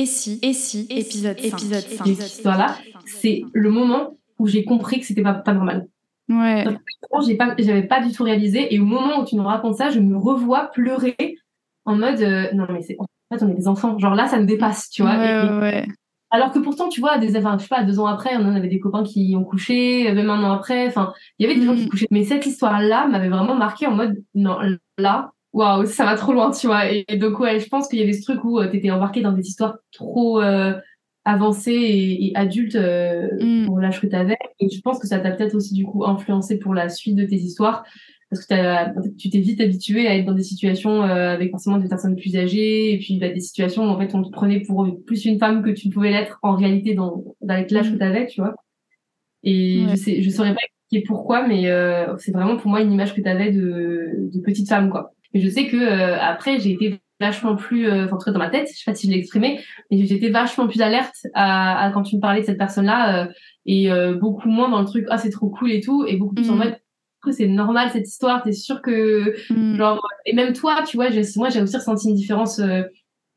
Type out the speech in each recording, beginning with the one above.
Et si, et si, épisode, épisode 5. Et cette histoire-là, c'est le moment où j'ai compris que c'était pas, pas normal. Ouais. J'ai pas, j'avais pas du tout réalisé. Et au moment où tu me racontes ça, je me revois pleurer en mode euh, non mais c'est en fait on est des enfants. Genre là, ça me dépasse, tu vois. Ouais, Et- ouais, alors que pourtant, tu vois, des, enfin, je sais pas, deux ans après, on en avait des copains qui ont couché, même un an après. Enfin, il y avait des gens Mm. qui couchaient. Mais cette histoire-là m'avait vraiment marqué en mode non là. Waouh, ça va trop loin, tu vois. Et, et donc, ouais, je pense qu'il y avait ce truc où tu t'étais embarqué dans des histoires trop euh, avancées et, et adultes euh, Mm. pour l'âge que t'avais. Et je pense que ça t'a peut-être aussi, du coup, influencé pour la suite de tes histoires. Parce que tu t'es vite habitué à être dans des situations euh, avec forcément des personnes plus âgées et puis bah, des situations où en fait on te prenait pour plus une femme que tu ne pouvais l'être en réalité dans, avec l'âge que Mm. t'avais, tu vois. Et Ouais. je sais, je saurais pas expliquer pourquoi, mais euh, c'est vraiment pour moi une image que t'avais de, de petite femme, quoi. Et je sais que euh, après j'ai été vachement plus, euh, enfin en tout cas dans ma tête, je sais pas si je l'ai exprimé, mais j'étais vachement plus alerte à, à quand tu me parlais de cette personne-là euh, et beaucoup moins dans le truc ah c'est trop cool et tout et beaucoup plus en Mm. mode c'est normal cette histoire, t'es sûr que Mm. genre et même toi tu vois moi j'ai aussi ressenti une différence euh,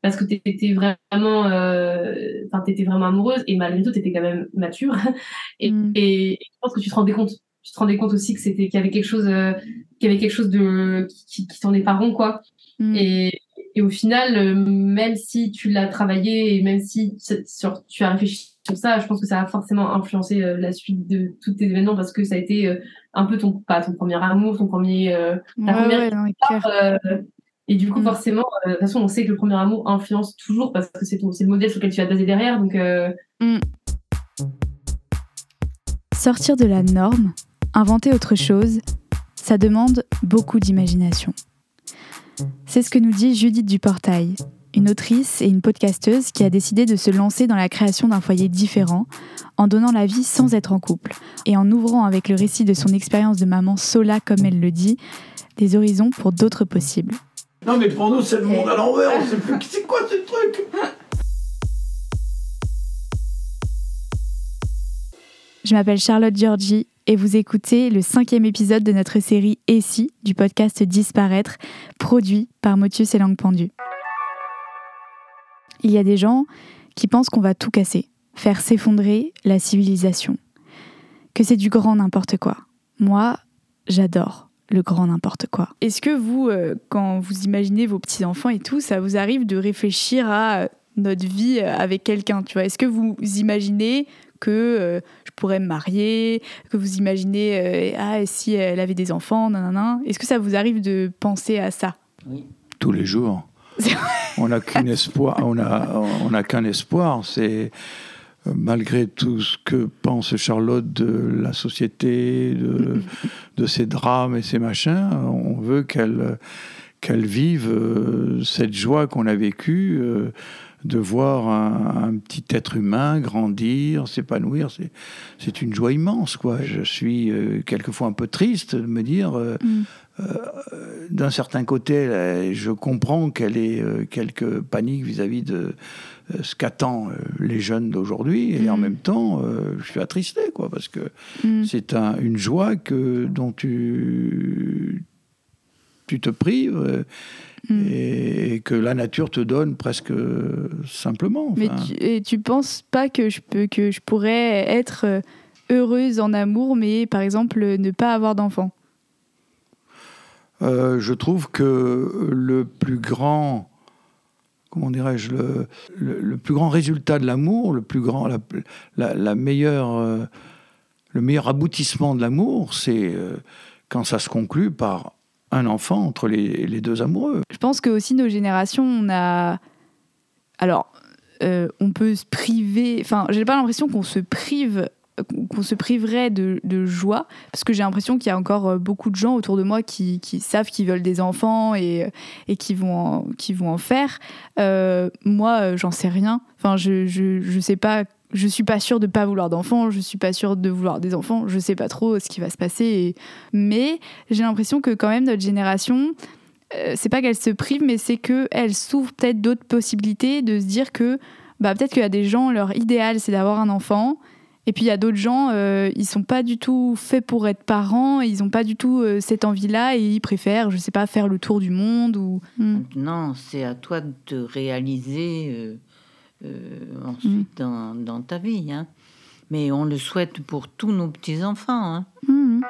parce que t'étais vraiment euh, enfin t'étais vraiment amoureuse et malgré tout t'étais quand même mature et, Mm. et, et je pense que tu te rendais compte tu te rendais compte aussi que c'était qu'il y avait quelque chose euh, qu'il y avait quelque chose de qui, qui tournait pas rond quoi Mm. et, et au final, euh, même si tu l'as travaillé et même si sur, tu as réfléchi sur ça, je pense que ça a forcément influencé euh, la suite de tous tes événements parce que ça a été euh, un peu ton, pas ton premier amour, ton premier. euh, la Ouais, première ouais, non, mais clair. euh, et du coup, Mm. forcément, euh, de toute façon, on sait que le premier amour influence toujours parce que c'est ton- c'est le modèle sur lequel tu vas te baser derrière. Donc, euh, Sortir de la norme, inventer autre chose, ça demande beaucoup d'imagination. C'est ce que nous dit Judith Duportail, une autrice et une podcasteuse qui a décidé de se lancer dans la création d'un foyer différent, en donnant la vie sans être en couple, et en ouvrant avec le récit de son expérience de maman sola comme elle le dit, des horizons pour d'autres possibles. Non mais pour nous c'est le monde à l'envers, on sait plus c'est quoi ce truc Je m'appelle Charlotte Giorgi et vous écoutez le cinquième épisode de notre série Et si du podcast Disparaître, produit par Motius et Langue Pendue. Il y a des gens qui pensent qu'on va tout casser, faire s'effondrer la civilisation, que c'est du grand n'importe quoi. Moi, j'adore le grand n'importe quoi. Est-ce que vous, euh, quand vous imaginez vos petits-enfants et tout, ça vous arrive de réfléchir à notre vie avec quelqu'un, tu vois? Est-ce que vous imaginez que euh, pourrais me marier, que vous imaginez euh, ah et si elle avait des enfants, nanana. Est-ce que ça vous arrive de penser à ça? Tous les jours. On n'a qu'un espoir, on a, on n'a qu'un espoir, c'est euh, malgré tout ce que pense Charlotte de la société, de, de ses drames et ses machins, on veut qu'elle qu'elle vive euh, cette joie qu'on a vécue euh, de voir un, un petit être humain grandir, s'épanouir. C'est, une joie immense, quoi. Je suis euh, quelquefois un peu triste de me dire, euh, Mm. euh, d'un certain côté, là, je comprends qu'elle ait quelques paniques vis-à-vis de ce qu'attendent les jeunes d'aujourd'hui, et en Mm. même temps, je suis attristé, quoi, parce que Mm. c'est un- une joie que, dont tu, tu te prives. euh, Mm. et que la nature te donne presque simplement. Mais enfin. tu, et tu penses pas que je peux que je pourrais être euh, heureuse en amour, mais par exemple ne pas avoir d'enfant? Euh, je trouve que le plus grand, comment dirais-je, le, le, le plus grand résultat de l'amour, le plus grand, la, la, la meilleure, euh, le meilleur aboutissement de l'amour, c'est euh, quand ça se conclut par un enfant entre les, deux amoureux. Je pense que aussi nos générations, on a. Alors, euh, on peut se priver. Enfin, j'ai pas l'impression qu'on se prive, qu'on se priverait de, joie, parce que j'ai l'impression qu'il y a encore euh, beaucoup de gens autour de moi qui, savent qu'ils veulent des enfants et, et qui vont en, faire. Euh, moi, euh, j'en sais rien. Enfin, je, je sais pas. Je suis pas sûre de pas vouloir d'enfants. Je suis pas sûre de vouloir des enfants. Je sais pas trop ce qui va se passer. et- Mais j'ai l'impression que quand même notre génération euh, c'est pas qu'elle se prive, mais c'est qu'elle s'ouvre peut-être d'autres possibilités de se dire que bah, peut-être qu'il y a des gens, leur idéal, c'est d'avoir un enfant. Et puis il y a d'autres gens, euh, ils sont pas du tout faits pour être parents, ils ont pas du tout euh, cette envie-là et ils préfèrent, je sais pas, faire le tour du monde ou. Maintenant, c'est à toi de réaliser euh, euh, ensuite dans, dans ta vie. Hein. Mais on le souhaite pour tous nos petits-enfants. Hein. Mhm.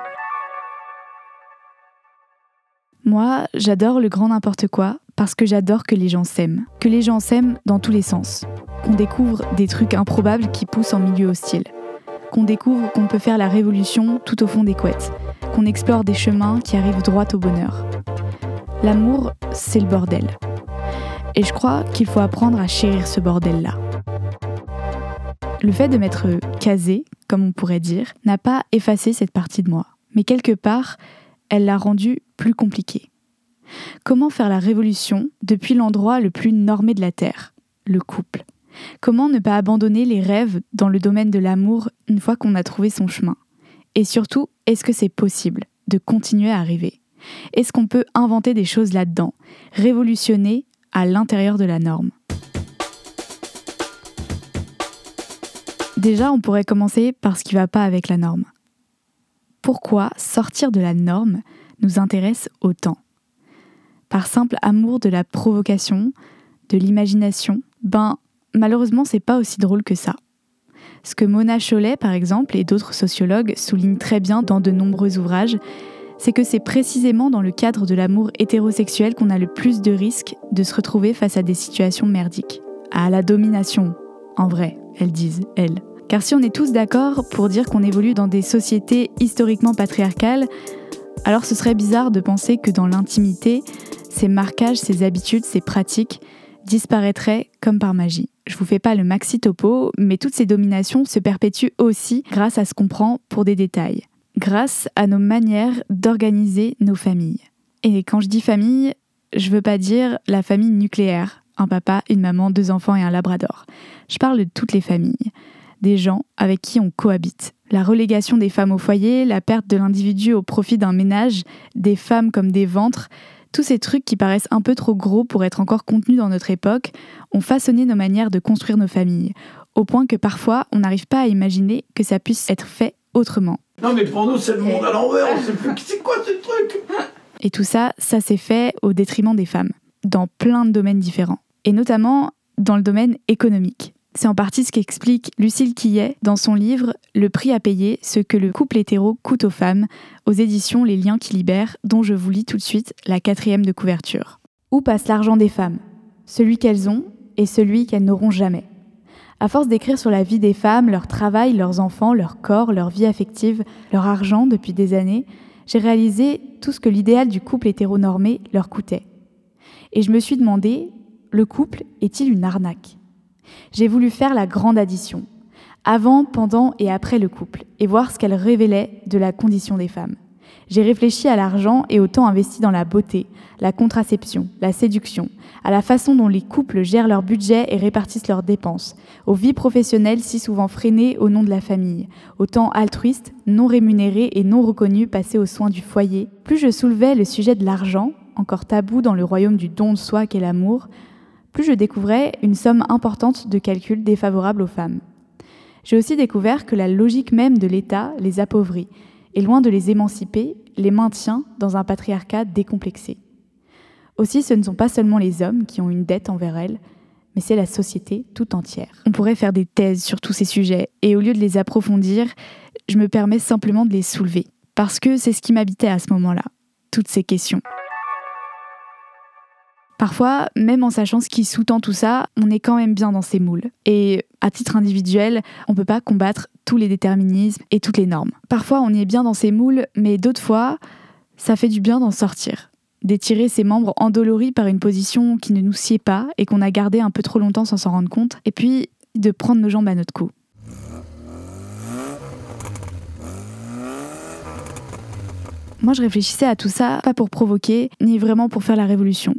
Moi, j'adore le grand n'importe quoi parce que j'adore que les gens s'aiment. Que les gens s'aiment dans tous les sens. Qu'on découvre des trucs improbables qui poussent en milieu hostile. Qu'on découvre qu'on peut faire la révolution tout au fond des couettes. Qu'on explore des chemins qui arrivent droit au bonheur. L'amour, c'est le bordel. Et je crois qu'il faut apprendre à chérir ce bordel-là. Le fait de m'être casé, comme on pourrait dire, n'a pas effacé cette partie de moi. Mais quelque part, elle l'a rendue plus compliquée. Comment faire la révolution depuis l'endroit le plus normé de la Terre, le couple? Comment ne pas abandonner les rêves dans le domaine de l'amour une fois qu'on a trouvé son chemin? Et surtout, est-ce que c'est possible de continuer à rêver? Est-ce qu'on peut inventer des choses là-dedans? Révolutionner à l'intérieur de la norme Déjà, on pourrait commencer par ce qui ne va pas avec la norme. Pourquoi sortir de la norme nous intéresse autant? Par simple amour de la provocation, de l'imagination, ben malheureusement c'est pas aussi drôle que ça. Ce que Mona Chollet par exemple et d'autres sociologues soulignent très bien dans de nombreux ouvrages, c'est que c'est précisément dans le cadre de l'amour hétérosexuel qu'on a le plus de risques de se retrouver face à des situations merdiques. À la domination, en vrai, elles disent, elles. Car si on est tous d'accord pour dire qu'on évolue dans des sociétés historiquement patriarcales, alors ce serait bizarre de penser que dans l'intimité, ces marquages, ces habitudes, ces pratiques disparaîtraient comme par magie. Je vous fais pas le maxi topo, mais toutes ces dominations se perpétuent aussi grâce à ce qu'on prend pour des détails, grâce à nos manières d'organiser nos familles. Et quand je dis famille, je veux pas dire la famille nucléaire, un papa, une maman, deux enfants et un labrador. Je parle de toutes les familles, des gens avec qui on cohabite, la relégation des femmes au foyer, la perte de l'individu au profit d'un ménage, des femmes comme des ventres, tous ces trucs qui paraissent un peu trop gros pour être encore contenus dans notre époque ont façonné nos manières de construire nos familles, au point que parfois on n'arrive pas à imaginer que ça puisse être fait autrement. Non mais pour nous c'est le monde à l'envers, on sait plus c'est quoi ce truc Et tout ça, ça s'est fait au détriment des femmes, dans plein de domaines différents, et notamment dans le domaine économique. C'est en partie ce qu'explique Lucille Quillet dans son livre Le prix à payer, ce que le couple hétéro coûte aux femmes, aux éditions Les liens qui libèrent, dont je vous lis tout de suite la quatrième de couverture. Où passe l'argent des femmes? Celui qu'elles ont et celui qu'elles n'auront jamais. À force d'écrire sur la vie des femmes, leur travail, leurs enfants, leur corps, leur vie affective, leur argent depuis des années, j'ai réalisé tout ce que l'idéal du couple hétéronormé leur coûtait. Et je me suis demandé, le couple est-il une arnaque? J'ai voulu faire la grande addition, avant, pendant et après le couple, et voir ce qu'elle révélait de la condition des femmes. J'ai réfléchi à l'argent et au temps investi dans la beauté, la contraception, la séduction, à la façon dont les couples gèrent leur budget et répartissent leurs dépenses, aux vies professionnelles si souvent freinées au nom de la famille, au temps altruiste, non rémunéré et non reconnu passé aux soins du foyer. Plus je soulevais le sujet de l'argent, encore tabou dans le royaume du don de soi qu'est l'amour, plus je découvrais une somme importante de calculs défavorables aux femmes. J'ai aussi découvert que la logique même de l'État les appauvrit, et loin de les émanciper, les maintient dans un patriarcat décomplexé. Aussi, ce ne sont pas seulement les hommes qui ont une dette envers elles, mais c'est la société tout entière. On pourrait faire des thèses sur tous ces sujets, et au lieu de les approfondir, je me permets simplement de les soulever, parce que c'est ce qui m'habitait à ce moment-là, toutes ces questions. Parfois, même en sachant ce qui sous-tend tout ça, on est quand même bien dans ces moules. Et à titre individuel, on ne peut pas combattre tous les déterminismes et toutes les normes. Parfois, on y est bien dans ces moules, mais d'autres fois, ça fait du bien d'en sortir. D'étirer ses membres endoloris par une position qui ne nous sied pas et qu'on a gardé un peu trop longtemps sans s'en rendre compte, et puis de prendre nos jambes à notre cou. Moi, je réfléchissais à tout ça, pas pour provoquer, ni vraiment pour faire la révolution.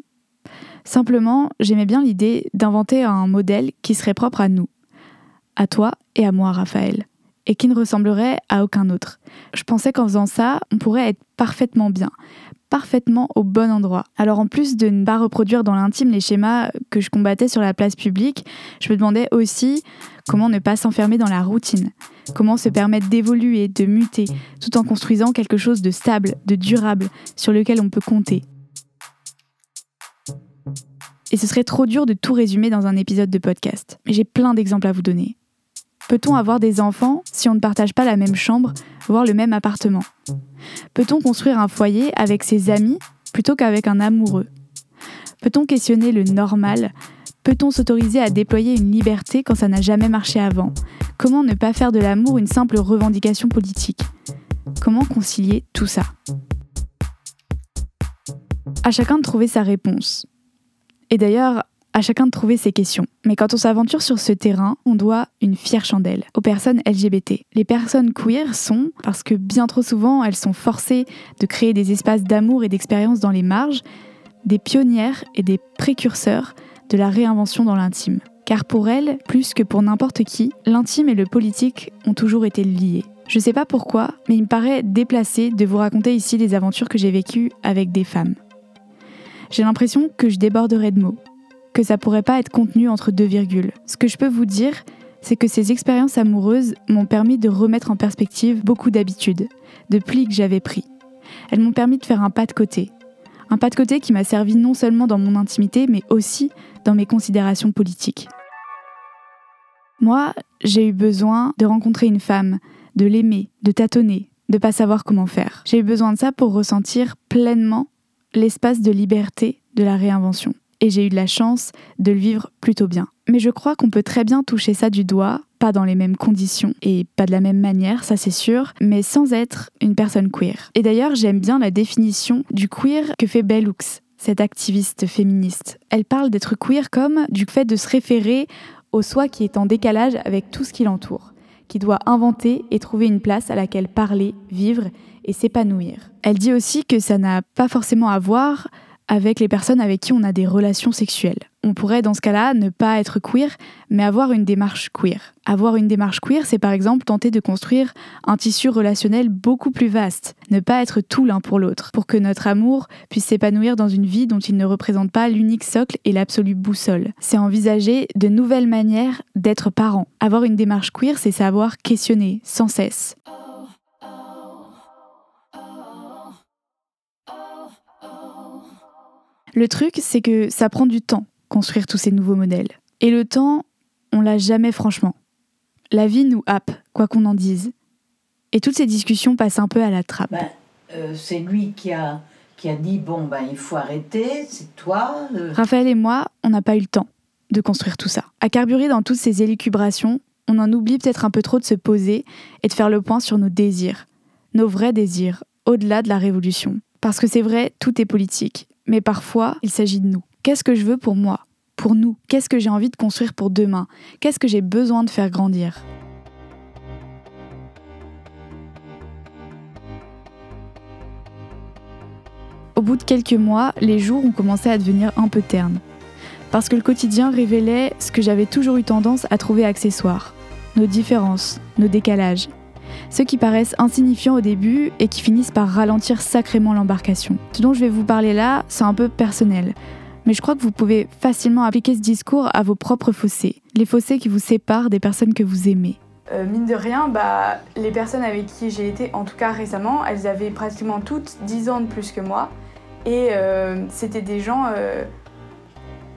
Simplement, j'aimais bien l'idée d'inventer un modèle qui serait propre à nous, à toi et à moi, Raphaël, et qui ne ressemblerait à aucun autre. Je pensais qu'en faisant ça, on pourrait être parfaitement bien, parfaitement au bon endroit. Alors en plus de ne pas reproduire dans l'intime les schémas que je combattais sur la place publique, je me demandais aussi comment ne pas s'enfermer dans la routine, comment se permettre d'évoluer, de muter, tout en construisant quelque chose de stable, de durable, sur lequel on peut compter. Et ce serait trop dur de tout résumer dans un épisode de podcast. Mais j'ai plein d'exemples à vous donner. Peut-on avoir des enfants si on ne partage pas la même chambre, voire le même appartement? Peut-on construire un foyer avec ses amis plutôt qu'avec un amoureux? Peut-on questionner le normal? Peut-on s'autoriser à déployer une liberté quand ça n'a jamais marché avant? Comment ne pas faire de l'amour une simple revendication politique? Comment concilier tout ça? À chacun de trouver sa réponse. Et d'ailleurs, à chacun de trouver ses questions. Mais quand on s'aventure sur ce terrain, on doit une fière chandelle aux personnes LGBT. Les personnes queer sont, parce que bien trop souvent elles sont forcées de créer des espaces d'amour et d'expérience dans les marges, des pionnières et des précurseurs de la réinvention dans l'intime. Car pour elles, plus que pour n'importe qui, l'intime et le politique ont toujours été liés. Je sais pas pourquoi, mais il me paraît déplacé de vous raconter ici les aventures que j'ai vécues avec des femmes. J'ai l'impression que je déborderai de mots, que ça pourrait pas être contenu entre deux virgules. Ce que je peux vous dire, c'est que ces expériences amoureuses m'ont permis de remettre en perspective beaucoup d'habitudes, de plis que j'avais pris. Elles m'ont permis de faire un pas de côté. Un pas de côté qui m'a servi non seulement dans mon intimité, mais aussi dans mes considérations politiques. Moi, j'ai eu besoin de rencontrer une femme, de l'aimer, de tâtonner, de pas savoir comment faire. J'ai eu besoin de ça pour ressentir pleinement l'espace de liberté de la réinvention. Et j'ai eu de la chance de le vivre plutôt bien. Mais je crois qu'on peut très bien toucher ça du doigt, pas dans les mêmes conditions et pas de la même manière, ça c'est sûr, mais sans être une personne queer. Et d'ailleurs, j'aime bien la définition du queer que fait Bell Hooks, cette activiste féministe. Elle parle d'être queer comme du fait de se référer au soi qui est en décalage avec tout ce qui l'entoure, qui doit inventer et trouver une place à laquelle parler, vivre et s'épanouir. Elle dit aussi que ça n'a pas forcément à voir avec les personnes avec qui on a des relations sexuelles. On pourrait dans ce cas-là ne pas être queer, mais avoir une démarche queer. Avoir une démarche queer, c'est par exemple tenter de construire un tissu relationnel beaucoup plus vaste, ne pas être tout l'un pour l'autre, pour que notre amour puisse s'épanouir dans une vie dont il ne représente pas l'unique socle et l'absolue boussole. C'est envisager de nouvelles manières d'être parent. Avoir une démarche queer, c'est savoir questionner sans cesse. Le truc, c'est que ça prend du temps, construire tous ces nouveaux modèles. Et le temps, on l'a jamais franchement. La vie nous happe, quoi qu'on en dise. Et toutes ces discussions passent un peu à la trappe. Ben, euh, c'est lui qui a, qui a dit bon, ben, il faut arrêter, c'est toi. euh. Raphaël et moi, on n'a pas eu le temps de construire tout ça. À carburer dans toutes ces élucubrations, on en oublie peut-être un peu trop de se poser et de faire le point sur nos désirs, nos vrais désirs, au-delà de la révolution. Parce que c'est vrai, tout est politique, mais parfois, il s'agit de nous. Qu'est-ce que je veux pour moi? Pour nous Qu'est-ce que j'ai envie de construire pour demain? Qu'est-ce que j'ai besoin de faire grandir? Au bout de quelques mois, les jours ont commencé à devenir un peu ternes. Parce que le quotidien révélait ce que j'avais toujours eu tendance à trouver accessoire. Nos différences, nos décalages. Ceux qui paraissent insignifiants au début et qui finissent par ralentir sacrément l'embarcation. Ce dont je vais vous parler là, c'est un peu personnel. Mais je crois que vous pouvez facilement appliquer ce discours à vos propres fossés. Les fossés qui vous séparent des personnes que vous aimez. Euh, mine de rien, bah, les personnes avec qui j'ai été, en tout cas récemment, elles avaient pratiquement toutes 10 ans de plus que moi. Et euh, c'était des gens. euh,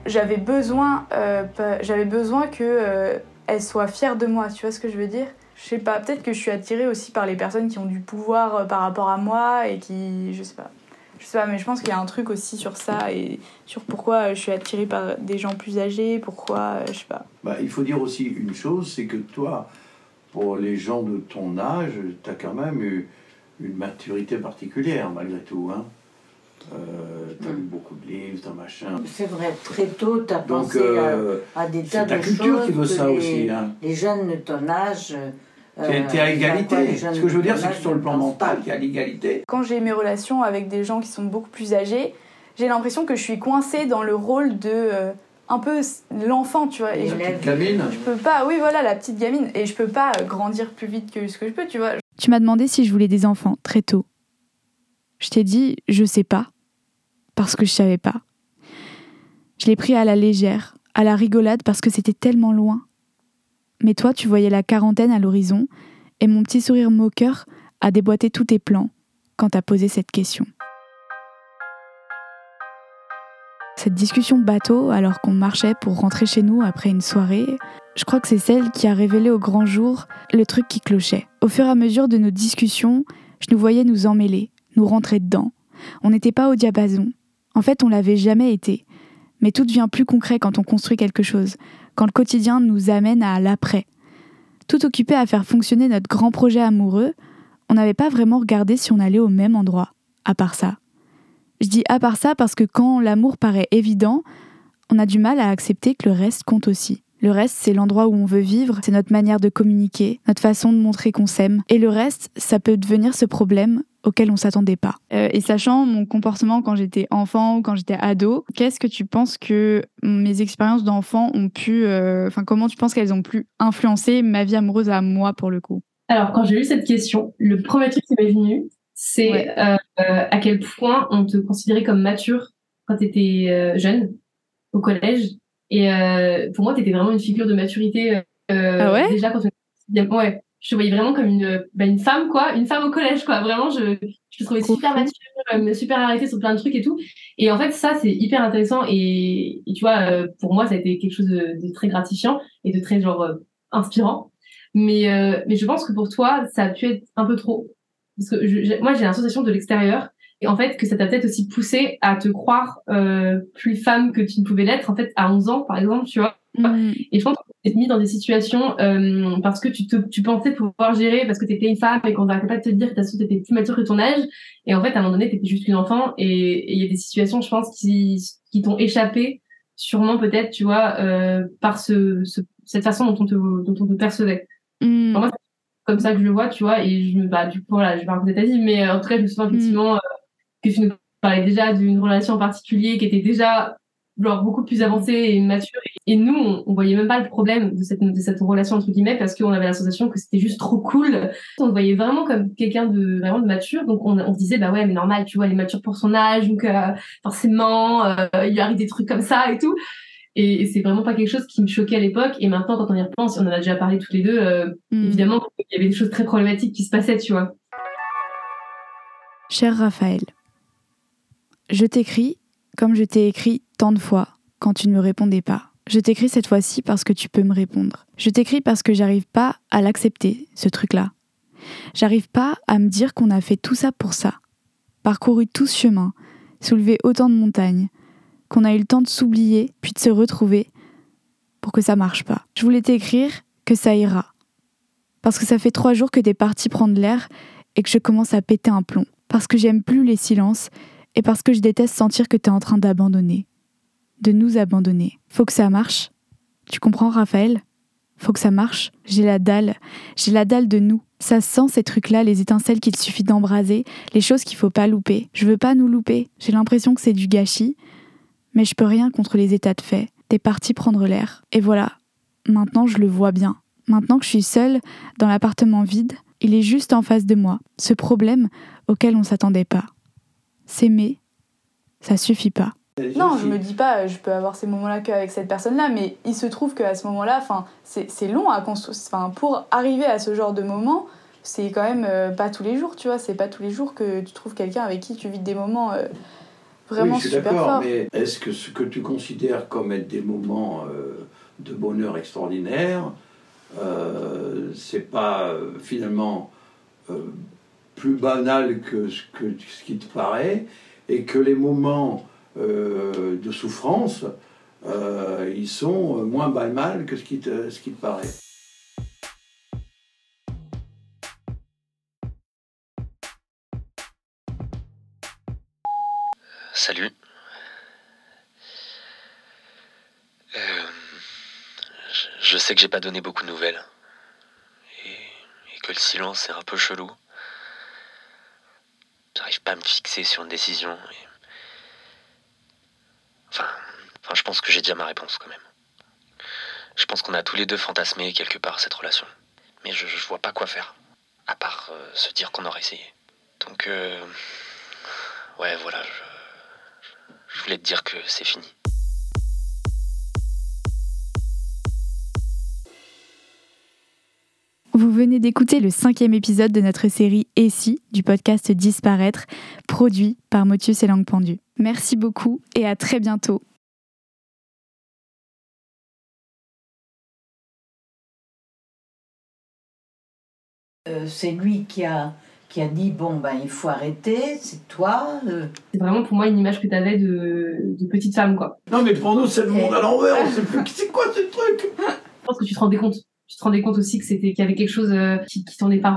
j'avais besoin, euh, j'avais besoin que euh, elles soient fières de moi. Tu vois ce que je veux dire? Je sais pas. Peut-être que je suis attirée aussi par les personnes qui ont du pouvoir euh, par rapport à moi et qui, je sais pas. Je sais pas, mais je pense qu'il y a un truc aussi sur ça et sur pourquoi euh, je suis attirée par des gens plus âgés, pourquoi, euh, je sais pas. Bah, il faut dire aussi une chose, c'est que toi, pour les gens de ton âge, tu as quand même eu une maturité particulière malgré tout. Hein. Euh, tu as lu beaucoup de livres, t'as machin. C'est vrai, très tôt, tu as Donc, pensé euh, à, à des c'est tas ta de culture choses. qui veut ça les, aussi. Hein. les jeunes de ton âge. Euh, T'es à égalité. Ce que je veux dire, c'est que sur le plan mental, tu es à l'égalité. quand j'ai mes relations avec des gens qui sont beaucoup plus âgés, j'ai l'impression que je suis coincée dans le rôle de euh, un peu l'enfant, tu vois. Et je, Élève. Cabine je peux pas, oui voilà, la petite gamine, et je peux pas euh, grandir plus vite que ce que je peux, tu vois. Tu m'as demandé si je voulais des enfants très tôt. Je t'ai dit je sais pas parce que je savais pas. Je l'ai pris à la légère, à la rigolade parce que c'était tellement loin. Mais toi, tu voyais la quarantaine à l'horizon et mon petit sourire moqueur a déboîté tous tes plans quand t'as posé cette question. Cette discussion bateau, alors qu'on marchait pour rentrer chez nous après une soirée, je crois que c'est celle qui a révélé au grand jour le truc qui clochait. Au fur et à mesure de nos discussions, je nous voyais nous emmêler, nous rentrer dedans. On n'était pas au diapason. En fait, on l'avait jamais été. Mais tout devient plus concret quand on construit quelque chose, quand le quotidien nous amène à l'après. Tout occupé à faire fonctionner notre grand projet amoureux, on n'avait pas vraiment regardé si on allait au même endroit, à part ça. Je dis à part ça parce que quand l'amour paraît évident, on a du mal à accepter que le reste compte aussi. Le reste, c'est l'endroit où on veut vivre, c'est notre manière de communiquer, notre façon de montrer qu'on s'aime. Et le reste, ça peut devenir ce problème auquel on s'attendait pas. Euh, et sachant mon comportement quand j'étais enfant ou quand j'étais ado, qu'est-ce que tu penses que mes expériences d'enfant ont pu, euh, enfin comment tu penses qu'elles ont pu influencer ma vie amoureuse à moi pour le coup? Alors quand j'ai eu cette question, le premier truc qui m'est venu, c'est euh, à quel point on te considérait comme mature quand tu étais jeune au collège. Et pour moi, tu étais vraiment une figure de maturité ah ouais? déjà quand tu ouais je te voyais vraiment comme une, bah, une femme, quoi, une femme au collège, quoi. Vraiment, je, je te trouvais super mature, euh, super arrêtée sur plein de trucs et tout. Et en fait, ça, c'est hyper intéressant. Et, tu vois, euh, pour moi, ça a été quelque chose de, très gratifiant et de très, genre, euh, inspirant. Mais, mais je pense que pour toi, ça a pu être un peu trop. Parce que je, moi, j'ai l'impression de l'extérieur. Et en fait, que ça t'a peut-être aussi poussé à te croire plus femme que tu ne pouvais l'être, en fait, à 11 ans, par exemple, tu vois. Mm. Et je pense que tu mis dans des situations euh, parce que tu, te, tu pensais pouvoir gérer parce que tu étais une femme et qu'on n'arrêtait pas de te dire que tu étais plus mature que ton âge. Et en fait, à un moment donné, tu étais juste une enfant. Et il y a des situations, je pense, qui, qui t'ont échappé, sûrement peut-être, tu vois, euh, par ce, ce, cette façon dont on te, dont on te percevait. Mm. moi, c'est comme ça que je le vois, tu vois. Et je bah, du coup, voilà, je vais raconter ta vie, mais euh, en tout cas, je me souviens mm. effectivement euh, que tu nous parlais déjà d'une relation en particulier qui était déjà genre beaucoup plus avancée et mature. Et nous, on, on, voyait même pas le problème de cette, de cette relation entre guillemets parce qu'on avait la sensation que c'était juste trop cool. On voyait vraiment comme quelqu'un de vraiment de mature, donc on, on se disait bah ouais mais normal, tu vois, elle est mature pour son âge, donc euh, forcément euh, il lui arrive des trucs comme ça et tout. Et, c'est vraiment pas quelque chose qui me choquait à l'époque. Et maintenant, quand on y repense, on en a déjà parlé toutes les deux, euh, mm. évidemment, il y avait des choses très problématiques qui se passaient, tu vois. Cher Raphaël, je t'écris comme je t'ai écrit tant de fois quand tu ne me répondais pas. Je t'écris cette fois-ci parce que tu peux me répondre. Je t'écris parce que j'arrive pas à l'accepter, ce truc-là. J'arrive pas à me dire qu'on a fait tout ça pour ça. Parcouru tout ce chemin, soulevé autant de montagnes, qu'on a eu le temps de s'oublier, puis de se retrouver, pour que ça marche pas. Je voulais t'écrire que ça ira. Parce que ça fait trois jours que t'es parti prendre l'air et que je commence à péter un plomb. Parce que j'aime plus les silences et parce que je déteste sentir que tu es en train d'abandonner. De nous abandonner. Faut que ça marche. Tu comprends, Raphaël? Faut que ça marche. J'ai la dalle. J'ai la dalle de nous. Ça sent ces trucs-là, les étincelles qu'il suffit d'embraser, les choses qu'il faut pas louper. Je veux pas nous louper. J'ai l'impression que c'est du gâchis. Mais je peux rien contre les états de fait. T'es parti prendre l'air. Et voilà. Maintenant, je le vois bien. Maintenant que je suis seule dans l'appartement vide, il est juste en face de moi. Ce problème auquel on s'attendait pas s'aimer, ça suffit pas. Non, je me dis pas, euh, je peux avoir ces moments-là qu'avec cette personne-là, mais il se trouve qu'à ce moment-là, c'est long à construire. Pour arriver à ce genre de moment, c'est quand même euh, pas tous les jours, tu vois. C'est pas tous les jours que tu trouves quelqu'un avec qui tu vis des moments euh, vraiment oui, je suis super Mais est-ce que ce que tu considères comme être des moments de bonheur extraordinaire, c'est pas finalement plus banal que ce, qui te paraît, et que les moments euh, de souffrance, euh, ils sont moins banals que ce qui te, paraît. Salut. Euh, je sais que j'ai pas donné beaucoup de nouvelles. Et que le silence est un peu chelou. J'arrive pas à me fixer sur une décision. Enfin, enfin, je pense que j'ai déjà ma réponse quand même. Je pense qu'on a tous les deux fantasmé quelque part cette relation. Mais je, je vois pas quoi faire. À part euh, se dire qu'on aurait essayé. Donc, euh, ouais, voilà, je, je voulais te dire que c'est fini. Vous venez d'écouter le cinquième épisode de notre série Et si du podcast Disparaître, produit par Motus et Langue Pendue. Merci beaucoup et à très bientôt euh, c'est lui qui a, qui a dit bon ben il faut arrêter, c'est toi. Euh. C'est vraiment pour moi une image que tu avais de, petite femme quoi. Non mais pour nous c'est le monde à l'envers, on sait plus c'est quoi ce truc. Je pense que tu te rendais compte tu te rendais compte aussi que c'était qu'il y avait quelque chose euh, qui, qui tournait pas